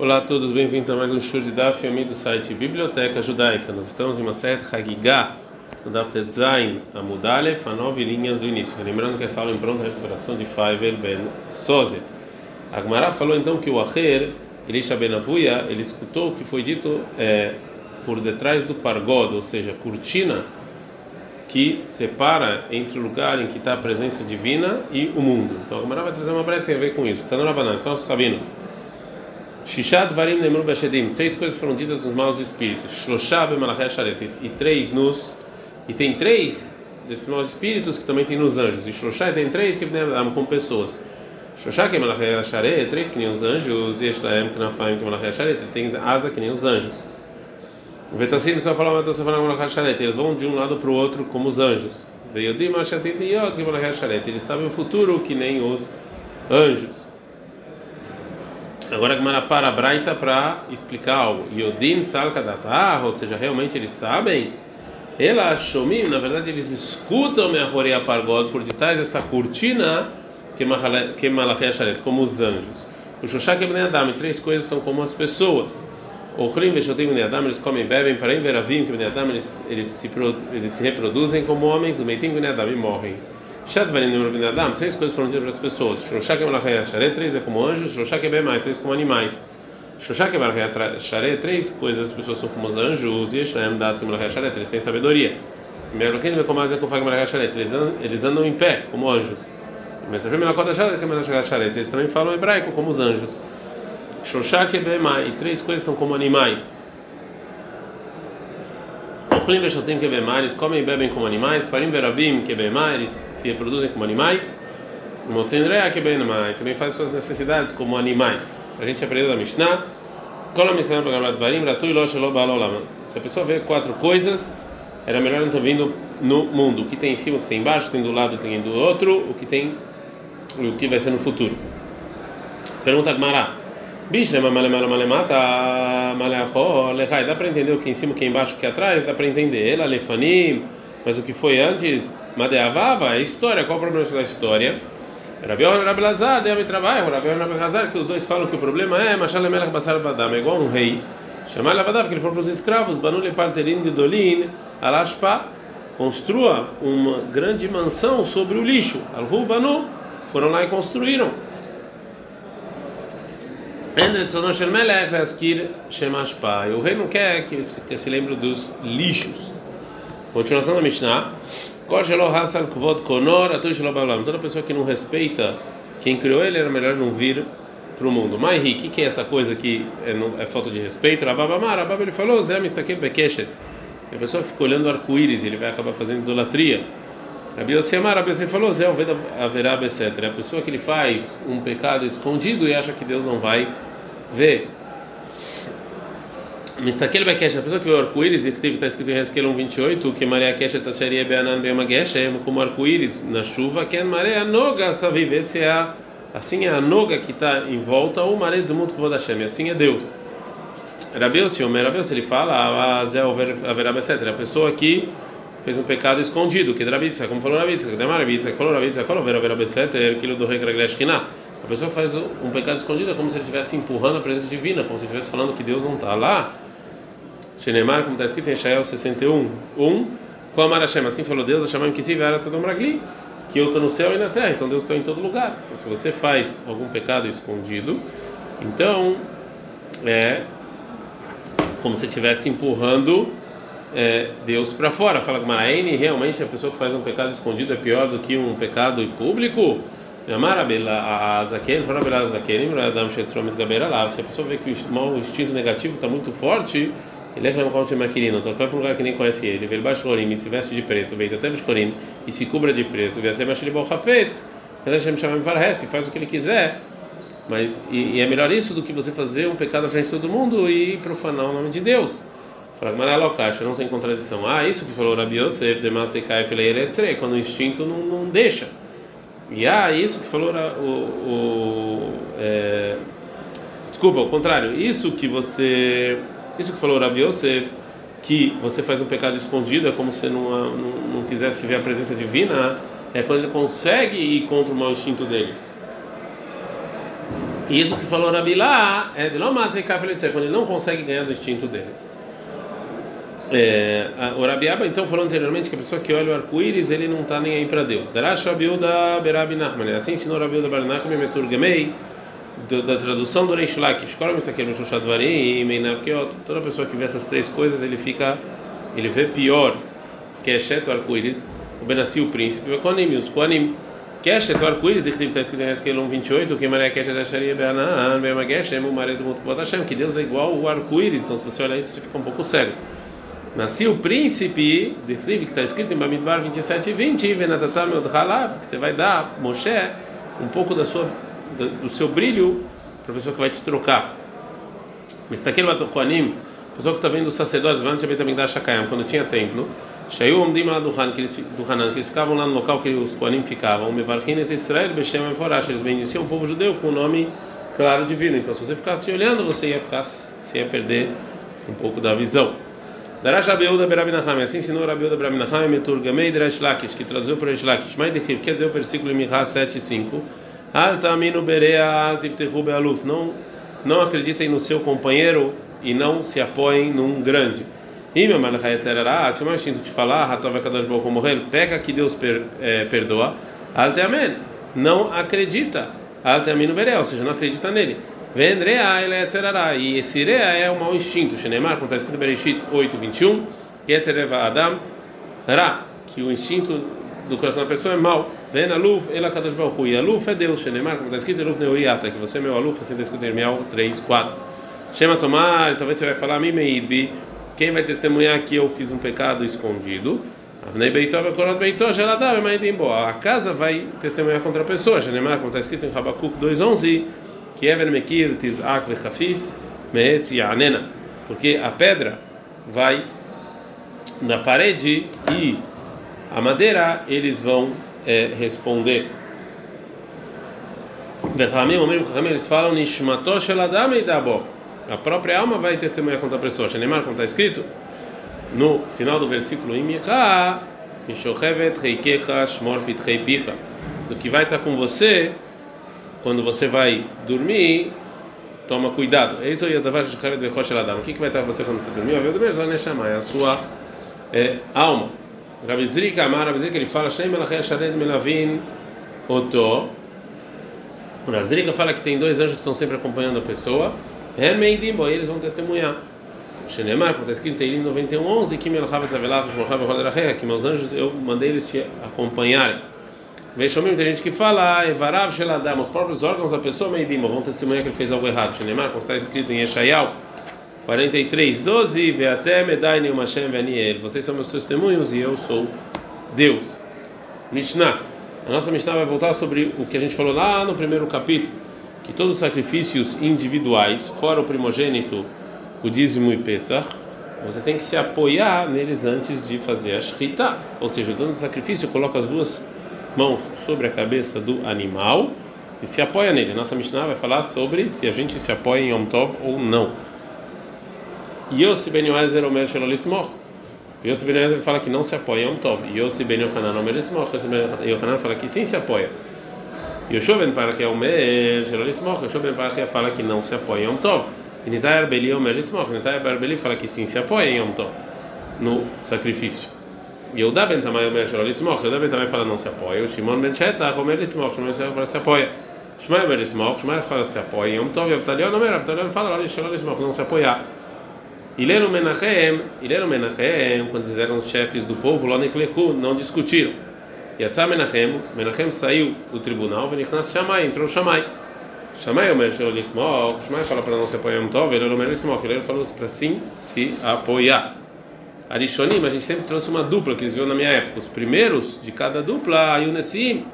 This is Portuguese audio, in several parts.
Olá a todos, bem-vindos a mais um show de Daf Yomi do site Biblioteca Judaica. Nós estamos em uma série Hagigah, no Daf Tetzain, a Mudalef, a nove linhas do início. Lembrando que essa aula é em pronta recuperação de Faivel Ben Soze. Agmará falou então que o Acher, Elisha Ben Avuya, ele escutou o que foi dito é, por detrás do pargod, ou seja, cortina que separa entre o lugar em que está a presença divina e o mundo. Então Agmará vai trazer uma breve tem a ver com isso. Está no Rabanan, são os rabinos. Shishat varim nemru beshedim. Seis coisas foram ditas nos maus espíritos. Shloshah b'malachei sharet. E três nos... E tem três desses maus espíritos que também tem nos anjos. E Shloshah tem três que vêm com pessoas. Shloshah que é sharet. Três que nem os anjos. E Eshlaem que é malachei sharet. Tem asa que nem os anjos. O Vetassim só fala uma só fala malachei sharet. Eles vão de um lado para o outro como os anjos. Veiodim ashatit yot que malachei sharet. Eles sabem o futuro que nem os anjos. Agora a Gemara para a Braita para explicar algo. Yodim Salkadatar, ou seja, realmente eles sabem. Ela Shomim, na verdade eles escutam a Roreia Pargod por detrás dessa cortina que Malachia Sharet, como os anjos. O Shoshak e Adam, três coisas são como as pessoas. O Chrim Veshotim e Adam, eles comem bebem, para Veravim, que Adam, eles, se, eles se reproduzem como homens, o Meitim e Adam, e morrem. Seis coisas foram ditas para as pessoas. Shoshak Malachia Sharet, três é como anjos. Shoshak Bemai, três como animais. Shoshak Malachia Sharet, três coisas as pessoas são como os anjos. E Shem Dat Malachia Sharet, eles têm sabedoria. É eles andam em pé como anjos. Sharet, eles também falam hebraico como os anjos. Shoshak Bemai, três coisas são como animais. Ochlim Veshotim Kebemar, eles comem e bebem como animais. Parim Verabim Kebemar, eles se reproduzem como animais. Motzendrea Kebenamai, também faz suas necessidades como animais. A gente aprendeu da Mishnah. Kola Mishnah Bagamat Barim, Ratui Lo Shelo Balolam. Se a pessoa vê quatro coisas, era melhor não estar vindo no mundo. O que tem em cima, o que tem embaixo, o que tem do lado, o que tem do outro, o que tem, o que vai ser no futuro. Pergunta Gmará. Bishlema malemala malemata maleachó lechai. Dá para entender o que em cima, o que embaixo, o que atrás? Dá para entender. Ela lefanim, mas o que foi antes, madeavava, é história. Qual o problema da história? Rabi Yohanan Rabi Lazar, deu me trabalho. Rabi Yohanan Rabi Lazar, que os dois falam que o problema é Machal Basar Badam, é igual um rei. Chamar Lavadav, que ele falou para os escravos, Banule Parterin Gedolin, Alashpa, construa uma grande mansão sobre o lixo. Alhu Banu, foram lá e construíram. O rei não quer que se lembre dos lixos. Continuação da Mishnah. Toda pessoa que não respeita quem criou ele, era melhor não vir para o mundo. Mas o que é essa coisa que é, é falta de respeito? Ele falou, Zé. A pessoa fica olhando arco-íris, ele vai acabar fazendo idolatria. Rabi Yosemar, Rabi Yosem falou, Zé haverá etc. É a pessoa que ele faz um pecado escondido e acha que Deus não vai ver. Mistakel Bekesh, a pessoa que vê o arco-íris, e que está escrito em Hezkel 1:28, que Maria Kesha Tasharia Beanan Beama Geshem, como arco-íris na chuva, que é Maria Noga Saviv, esse é a, assim é a Noga que está em volta, ou Maria do mundo que Hashem, assim é Deus. Rabiel Siomer, Rabiel, ele fala, a Zé haverá etc. A pessoa que fez um pecado escondido, que Rabitza, como falou Rabitza, que Rabitza, que falou Rabitza, qual haverá etc. aquilo do rei Kraglesh Kinah. A pessoa faz um pecado escondido, é como se ele estivesse empurrando a presença divina, como se ele estivesse falando que Deus não está lá. Shenemar, como está escrito em Shael 61, 1, com a Hashem, assim falou Deus, chamamos que se vier Tzadom Ragli, que eu estou no céu e na terra, então Deus está em todo lugar. Então, se você faz algum pecado escondido, então é como se estivesse empurrando é, Deus para fora. Fala com Maraene, realmente a pessoa que faz um pecado escondido é pior do que um pecado público? Se a pessoa vê que o mau instinto negativo está muito forte, ele é como se maquinino, então vai para um lugar que nem conhece ele, ele baixo florim, se veste de preto, vem até florim e se cubra de preto, vê até baixo de bolhafetz, e faz o que ele quiser. Mas e, e, é melhor isso do que você fazer um pecado à frente de todo mundo e profanar o nome de Deus. Fala, mas não tem contradição. Ah, isso que falou Rabi Yosef, quando o instinto não, não deixa. E ah, isso que falou o, o é, desculpa, ao contrário, isso que você, isso que falou Rabi Yosef, que você faz um pecado escondido, é como se não, não, não quisesse ver a presença divina, é quando ele consegue ir contra o mau instinto dele. Isso que falou Rabi lá é de quando ele não consegue ganhar do instinto dele. É, o Rabiaba então falou anteriormente que a pessoa que olha o arco-íris ele não está nem aí para Deus. Darash Rabiuda Berabi Nachman. Assim ensinou Rabiuda Berabi Nachman Meturgamei da tradução do Reish Lakish. Qual é o? Toda pessoa que vê essas três coisas ele fica, ele vê pior que é exceto o arco-íris, o Benassi o príncipe, o Konim, os Konim. Keshet, o arco-íris, está escrito em Esquelon 28, que Maré Keshet Asharia Beanan, Bemageshem, o Maré do Mutkvot Hashem, que Deus é igual o arco-íris. Então, se você olhar isso, você fica um pouco cego. Nasceu o príncipe, de que está escrito em Bamidbar 27 e 20, Venatatam Halav, que você vai dar, Moshe, um pouco da sua, do seu brilho para a pessoa que vai te trocar. Aquele Koanim, a pessoa que está vendo os sacerdotes, também da Shakayam, quando tinha templo, Shaiu Omdim lá do Han, que eles, ficavam lá no local que os Koanim ficavam, Mevarkin et Israel, Beshem Eforash, eles bendiciam o povo judeu com o nome claro divino. Então, se você ficasse olhando, você ia ficar, você ia perder um pouco da visão. Darash Abeuda Berabinaham, assim ensinou Abeuda Berabinaham, Meturgamei Derash Lakish, que traduziu para Derash Lakish. Mas de quer dizer o versículo em Mihá 7 e 5. Al Taminu Berea Al Tiftehu Bealuf. Não, não acreditem no seu companheiro e não se apoiem num grande. E meu ah, se o meu instinto te falar, Hatov Kadosh Baruch morrer, peca que Deus per, é, perdoa. Al Amen. Não acredita. Al Taminu Berea, ou seja, não acredita nele. Vendrea ele é E esse rea é o mau instinto. Shenemar, como está escrito em Bereshit 8, 21. Yetzereva Adam Ra. Que o instinto do coração da pessoa é mau. Ven aluf ela kadosh baruch E aluf é Deus. Shenemar, como está escrito em Aluf Neuriata. Que você é meu aluf, assim está escrito em Irmial 3, 4. Shema Tomar, talvez você vai falar, Mimeidbi. Quem vai testemunhar que eu fiz um pecado escondido? A casa vai testemunhar contra a pessoa. Shenemar, como está escrito em Habakkuk 2:11 que porque a pedra vai na parede e a madeira eles vão é, responder. Eles falam Nishmato Sheladam Eidabo. A própria alma vai testemunhar contra a pessoa. Shenemar, como está escrito no final do versículo. Do que vai estar com você quando você vai dormir, toma cuidado. Isso é o que, vai estar você quando você dormir? Vai dormir, vai chamar, é a sua é, alma. Ravizrika Amar, Ravizrika, ele fala, Shem Melachei Shared Melavin Oto. Ravizrika fala que tem dois anjos que estão sempre acompanhando a pessoa. Hermeidim, eles vão testemunhar. Shenemar, como está escrito em 91, 11, que Melchavet Avelach, Shmochav que meus anjos eu mandei eles te acompanharem. Veixomim, tem gente que fala, Evarav Sheladam, os próprios órgãos da pessoa Meidima vão testemunhar que ele fez algo errado. Shenemar, como está escrito em Eshayal 43, 12, Ve até Medaini Hashem Veniel. Vocês são meus testemunhos e eu sou Deus. Mishnah. A nossa Mishnah vai voltar sobre o que a gente falou lá no primeiro capítulo, que todos os sacrifícios individuais, fora o primogênito, o dízimo e Pesach, você tem que se apoiar neles antes de fazer a Shita. Ou seja, o dono do sacrifício coloca as duas mãos sobre a cabeça do animal e se apoia nele. Nossa Mishnah vai falar sobre se a gente se apoia em Yom Tov ou não. Yossi ben Yoezer Omer Shelolismor. Yossi ben Yoezer fala que não se apoia em Yom Tov. Yossi ben Yohanan Omer Lismor. Yossi ben Yohanan fala que sim se apoia. Yoshua ben Parachia Omer Shelolismor. Yoshua ben Parachia fala que não se apoia em Yom Tov. Nitai Arbeli Omer Lismor. Nitai Arbeli fala que sim se apoia em Yom Tov. No sacrifício. Yehuda ben Tamai Omer Shelo Lismoch, Yehuda ben Tamai fala não se apoia, o Shimon ben Shetach Omer Lismoch, Shimon ben Shetach fala se apoia. Shmuel Omer Lismoch, Shmuel fala se apoia, Yom Tov Yavtalion Omer, Avtalion fala Shelo Lismoch, não se apoiar. Ileno Menachem, Ileno Menachem, quando eram os chefes do povo, lá Nekleku, não discutiram. Yatzá Menachem, Menachem saiu do tribunal, Venichnas Shamai, entrou Shamai. Shamai Omer Shelo Lismoch, Shamai fala para não se apoiar Yom Tov, Ileno Omer Lismoch, Ileno falou para sim se apoiar. Arishonim, a gente sempre trouxe uma dupla que eles viram na minha época. Os primeiros de cada dupla, Yunessim,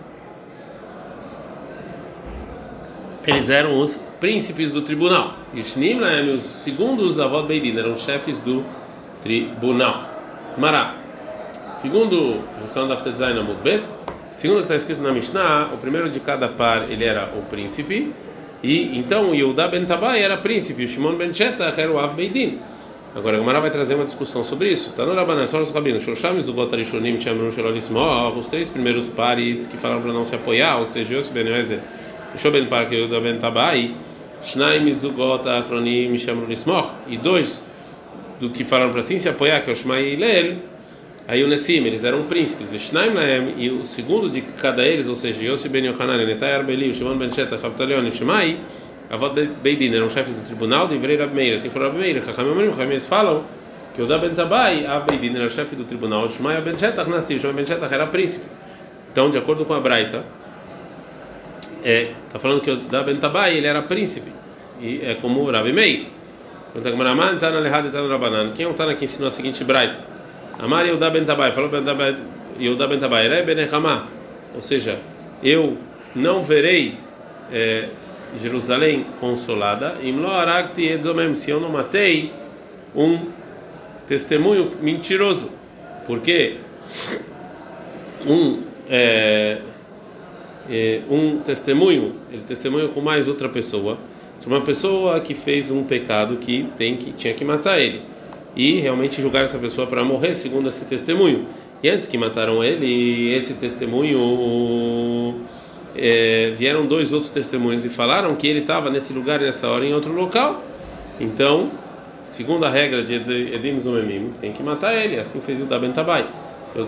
eles eram os príncipes do tribunal. E os segundos avós Beidin, eram chefes do tribunal. Mará. Segundo a questão da Aftedzain Amudbet, segundo o que está escrito na Mishnah, o primeiro de cada par ele era o príncipe, e então o Yehuda ben Tabai era príncipe, o Shimon ben Shetach era o Av Beidin. Agora a Gemara vai trazer uma discussão sobre isso. Tá no Rabanan, só os rabinos. Shosham e os três primeiros pares que falaram para não se apoiar, ou seja, Yossi Ben Ezer Deixou bem para que Yehuda ben Tabai, Shnaim Mizugot Akronim Shamru Nismoch, e dois do que falaram para assim se apoiar, que é o Shmai e Leel, aí o Nessim, eles eram príncipes, Vishnaim Laem, e o segundo de cada eles, ou seja, Yossi ben Yohanan, Netai Arbeli, Shimon ben Sheta, Chavtalion e Shmai, Avot Beidin eram chefes do tribunal de Rabi Meir, assim foram Rabi Meir, Chachamim falam que o da ben Tabai, Av Beidin era chefe do tribunal, o Shmai ben Shetach nasceu, o Shmai ben Shetach era príncipe. Então, de acordo com a Braita, é, tá falando que o da ben Tabai ele era príncipe, e é como o Rabi Meir. Quem é o Tana que ensinou a seguinte Braita? Amar Yehuda ben Tabai, falou Yehuda ben Tabai, Rei ben ou seja, eu não verei é, Jerusalém consolada, se eu não matei um testemunho mentiroso, porque um é, é, um testemunho, ele testemunha com mais outra pessoa, uma pessoa que fez um pecado que tem que tinha que matar ele. E realmente julgar essa pessoa para morrer segundo esse testemunho. E antes que mataram ele, esse testemunho é, vieram dois outros testemunhos e falaram que ele estava nesse lugar nessa hora em outro local. Então, segundo a regra de Edim Zumemim, tem que matar ele. Assim fez o Daben Tabai. Eu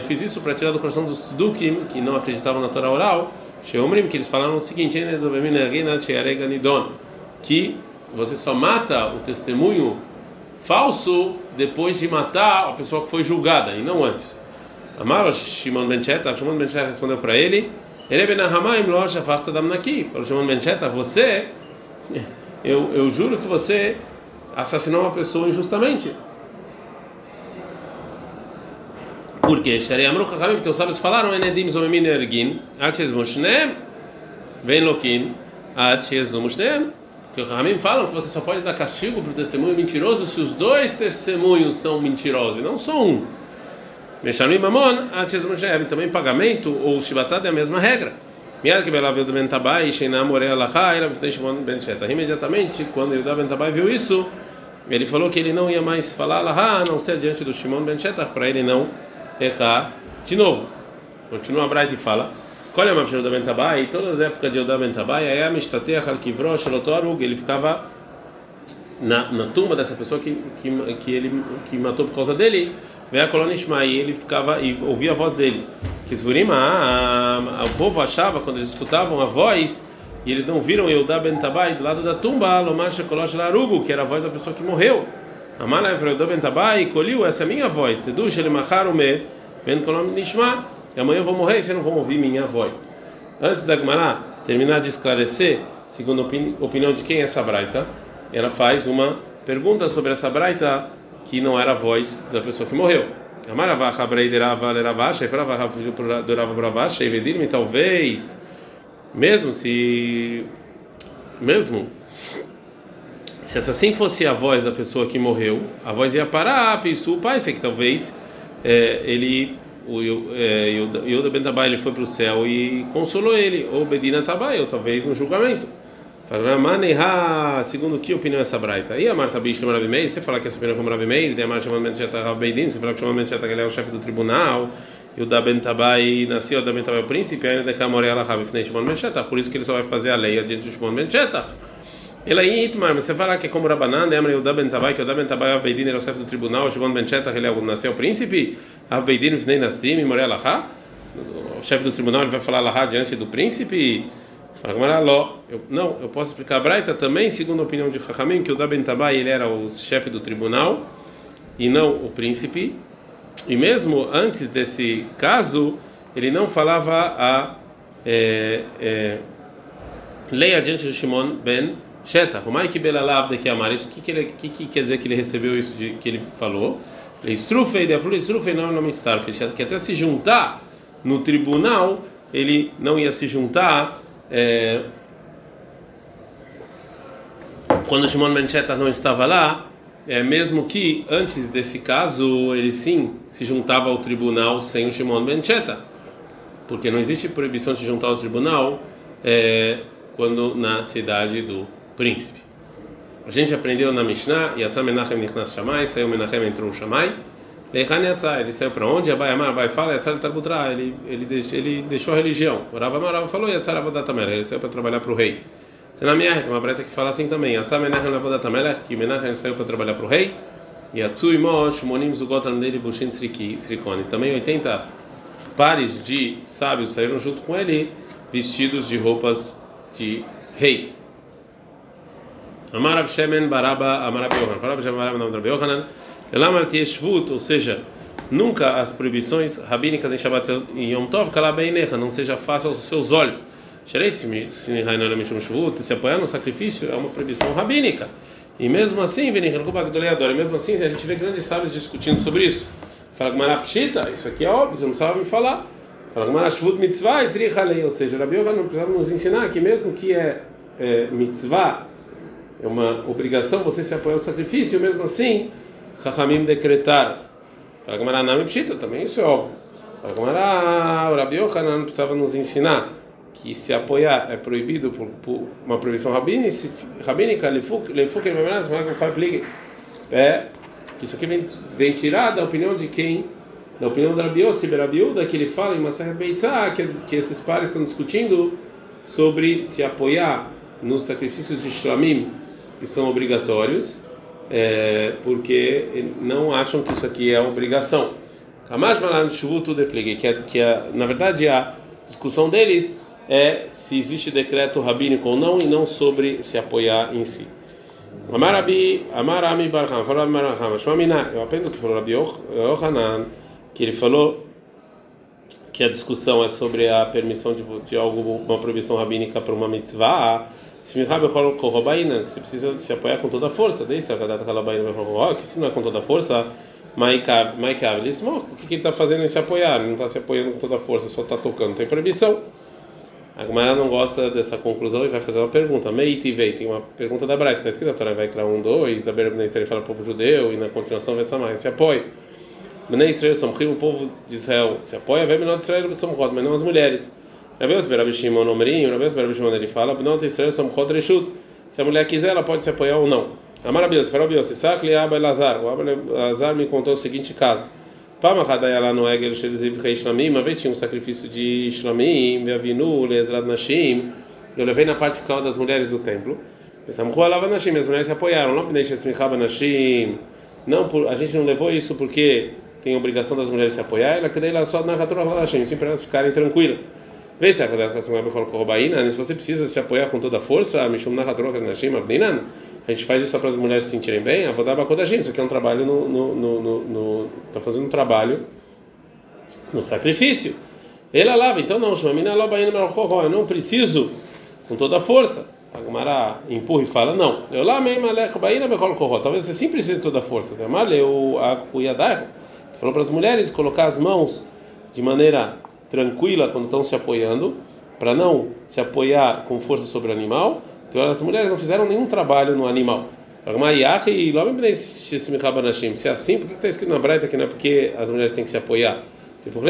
fiz isso para tirar do coração dos Tzedukim, que não acreditavam na Torá oral, que eles falaram o seguinte: que você só mata o testemunho falso depois de matar a pessoa que foi julgada e não antes. Amaro Shimon Ben Shimon Ben respondeu para ele: Falou Shimon Ben Sheta, você, eu, eu juro que você assassinou uma pessoa injustamente. Por quê? Porque os sábios falaram: Enedim zomemin ergin, ad shezmu shneem, ben lokin, ad shezmu shneem. Que os Chachamim falam que você só pode dar castigo para o testemunho mentiroso se os dois testemunhos são mentirosos, e não só um. Meshamim Mamon, Atzesmushev, também pagamento ou Shibatad é a mesma regra. Miad que Belav Yudah Ben Tabai, Sheinam Morei Alachá, era Bifnei Shimon Ben Sheta. Imediatamente, quando Yudah Ben Tabai viu isso, ele falou que ele não ia mais falar Alachá, a não ser diante do Shimon Ben Sheta, para ele não errar de novo. Continua a Bright e fala. Olha a Mavshir Ben Tabai, todas as épocas de Yudah Ben Tabai, aí a Mishtateh Halkivro, Shelotorug, ele ficava na, na tumba dessa pessoa que, que, que ele que matou por causa dele veio a colônia Ishmael, ele ficava e ouvia a voz dele. Que Zvurima, o povo achava quando eles escutavam a voz e eles não viram Eudá Ben Tabai do lado da tumba, Lomasha Kolosh Larugu, que era a voz da pessoa que morreu. Amala Eudá Ben Tabai colheu essa é a minha voz. O med Ben Kolom Nishma. E amanhã eu vou morrer e vocês não vão ouvir minha voz. Antes da Gemara terminar de esclarecer, segundo a opinião de quem é essa braita, ela faz uma pergunta sobre essa braita que não era a voz da pessoa que morreu. Talvez, mesmo se, mesmo se essa assim fosse a voz da pessoa que morreu, a voz ia parar, pisu, pai, sei que talvez é, ele, o é, Yoda Ben Tabai, ele foi para o céu e consolou ele, ou Bedina Tabai, ou talvez no julgamento. Segundo que opinião é essa braita? E a Marta Bishlam Rabi Meir, você fala que essa opinião é como Rabi Meir, a Marta chamamento já está você fala que chamamento já está ele é o chefe do tribunal, e o da Bentabai nasceu, o da Bentabai é o príncipe, ainda de Camorela Rabi Fnei Shimon por isso que ele só vai fazer a lei adiante do Shimon Ben Ele aí, Itmar, você fala que é como Rabanan, lembra o da Bentabai, que o da Bentabai Rav Beidin era o chefe do tribunal, o Shimon Ben ele é o nasceu o príncipe, Rav Beidin Fnei Nassim, Morela o chefe do tribunal ele vai falar Lahá diante do príncipe, não, eu posso explicar a Braita também, segundo a opinião de Chachamim, que o Daben Tabai ele era o chefe do tribunal e não o príncipe. E mesmo antes desse caso, ele não falava a é, é, lei adiante de Shimon ben Sheta. O isso que, que, ele, que, que quer dizer que ele recebeu isso de, que ele falou? De não é que até se juntar no tribunal, ele não ia se juntar é, quando Shimon Ben não estava lá, é, mesmo que antes desse caso ele sim se juntava ao tribunal sem o Shimon Ben porque não existe proibição de se juntar ao tribunal é, quando na cidade do príncipe. A gente aprendeu na Mishnah, Yatzah Menachem Nichnas Shamai, saiu Menachem entrou o Shamai, Leihan Yatzá, ele saiu para onde? Abai Amar, Abai fala, Yatzá Tarbutra, ele, ele, ele deixou a religião. O Rav Amar, falou, Yatzá Avodatamela, ele saiu para trabalhar para o rei. Tem na minha tem uma breta que fala assim também, Yatzá Menachem Avodatamela, que Menachem saiu para trabalhar para o rei. E Yatsu Imosh, Monim Zugotan dele, Bushin Srikoni. Também 80 pares de sábios saíram junto com ele, vestidos de roupas de rei. Amarav Shemen Baraba Amarav Yohanan. Amarav Shemen Baraba Amarav Yohanan. Ou seja, nunca as proibições rabínicas em Shabbat e Yom Tov, não seja fácil aos seus olhos. Se apoiar no sacrifício é uma proibição rabínica. E mesmo assim, e mesmo assim, a gente vê grandes sábios discutindo sobre isso. Fala Gmará Pshita, isso aqui é óbvio, você não precisava me falar. Fala Gmará Shvut Mitzvah, ou seja, Rabi Yohanan não precisava nos ensinar que mesmo que é, é mitzvah, é uma obrigação você se apoiar ao sacrifício, mesmo assim, Chachamim decretaram. Fala Gmará Nami Pshita, também isso é óbvio. Fala Gmará, o Rabi Yohanan precisava nos ensinar que se apoiar é proibido por, por uma proibição rabínica, rabínica é que isso aqui vem, vem tirar da opinião de quem? Da opinião da Rabiossi, Berabiuda, que ele fala em Maser Beitzah, que, que esses pares estão discutindo sobre se apoiar nos sacrifícios de Shlamim, que são obrigatórios, é, porque não acham que isso aqui é obrigação. Kamash Malan Shuvutu Deplegue, é, que é, na verdade a discussão deles é se existe decreto rabínico ou não, e não sobre se apoiar em si. Amarabi, Amarami Barham, falou Amaraham, Shmamina, eu aprendo que falou Rabi Yohanan, que ele falou que a discussão é sobre a permissão de, de algo, uma proibição rabínica para uma mitzvah, se você precisa se apoiar com toda a força, que se não é com toda a força, maikav, ele o que ele está fazendo em se apoiar? Ele não está se apoiando com toda a força, só está tocando, tem proibição. A Gemara não gosta dessa conclusão e vai fazer uma pergunta. Meiti vei, tem uma pergunta da Braita, está escrito na Torá, vai criar um, dois, da Bnei Israel fala povo judeu, e na continuação vai mais se apoia. Bnei Israel somrim, o povo de Israel se apoia, vai de Israel somrot, mas não as mulheres. Rabeus Berabi Shimon Omrim, Rabeus Berabi Shimon ele fala, de Israel somrot reshut. Se a mulher quiser, ela pode se apoiar ou não. Amarabios, Farabios, Isaac li Abba Elazar, o Abba Elazar me contou o seguinte caso. Uma vez tinha um sacrifício de Shlamim, Veavinu, Lezrad Nashim. Eu levei na parte final das mulheres do templo. Nashim, as mulheres se apoiaram. Não, por, a gente não levou isso porque tem a obrigação das mulheres se apoiar. Ela queria lá só na Nashim, sim para elas ficarem tranquilas. Vê se a se você precisa se apoiar com toda a força, Mishum Nahatroka Nashim, Abdinan a gente faz isso só para as mulheres se sentirem bem, a Vodaba Kodashim, isso aqui é um trabalho no, no, no, no, tá fazendo um trabalho no sacrifício. Ela lava, então não, eu não preciso com toda a força. A Gumara empurra e fala, não. Eu lá mesmo, talvez você sim precise de toda a força. O Yadar falou para as mulheres colocar as mãos de maneira tranquila quando estão se apoiando, para não se apoiar com força sobre o animal então as mulheres não fizeram nenhum trabalho no animal. Se é assim, por que está escrito na Braita que não é porque as mulheres têm que se apoiar? Tipo,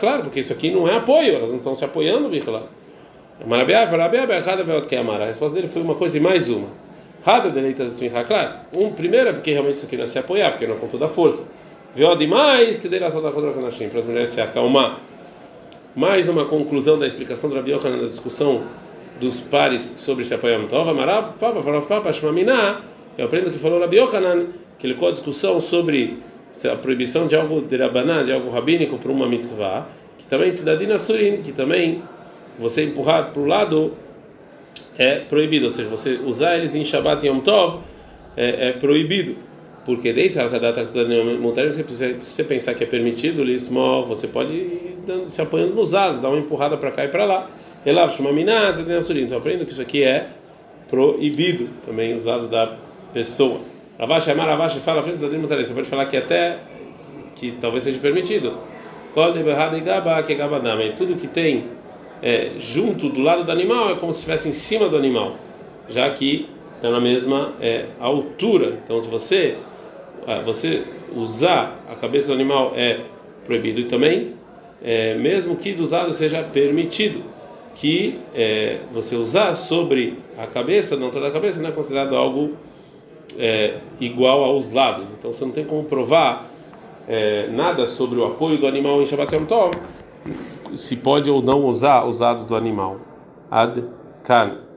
claro, porque isso aqui não é apoio, elas não estão se apoiando, A resposta dele foi uma coisa e mais uma. Rada deleitas claro. Um, primeiro é porque realmente isso aqui não é se apoiar, porque não é com toda a força. Viu demais que dele só da contra para as mulheres se acalmar. Mais uma conclusão da explicação do Rabi Yohanan na discussão dos pares sobre se apoiar Tova, Marab, Papa, Farov, Papa, Shmamina, eu aprendo que falou Rabi Yohanan, que ele com a discussão sobre a proibição de algo de Rabaná, de algo rabínico para uma mitzvah, que também Tzidadina Surin, que também você empurrar para o lado é proibido, ou seja, você usar eles em Shabbat e Yom Tov é, é proibido, porque desde a data montária você precisa pensar que é permitido, você pode ir dando, se apoiando nos asos, dar uma empurrada para cá e para lá. Elav Shumaminaz, então aprendo que isso aqui é proibido também os lados da pessoa. Ravash Amar Ravash fala frente da Você pode falar que até que talvez seja permitido. e Tudo que tem é, junto do lado do animal é como se estivesse em cima do animal, já que está na mesma é, altura. Então, se você é, você usar a cabeça do animal é proibido e também, é, mesmo que dos lados seja permitido que é, você usar sobre a cabeça, não toda a cabeça, não é considerado algo é, igual aos lados. Então você não tem como provar é, nada sobre o apoio do animal em Shabbat Yom Tov, se pode ou não usar os dados do animal. Ad kan.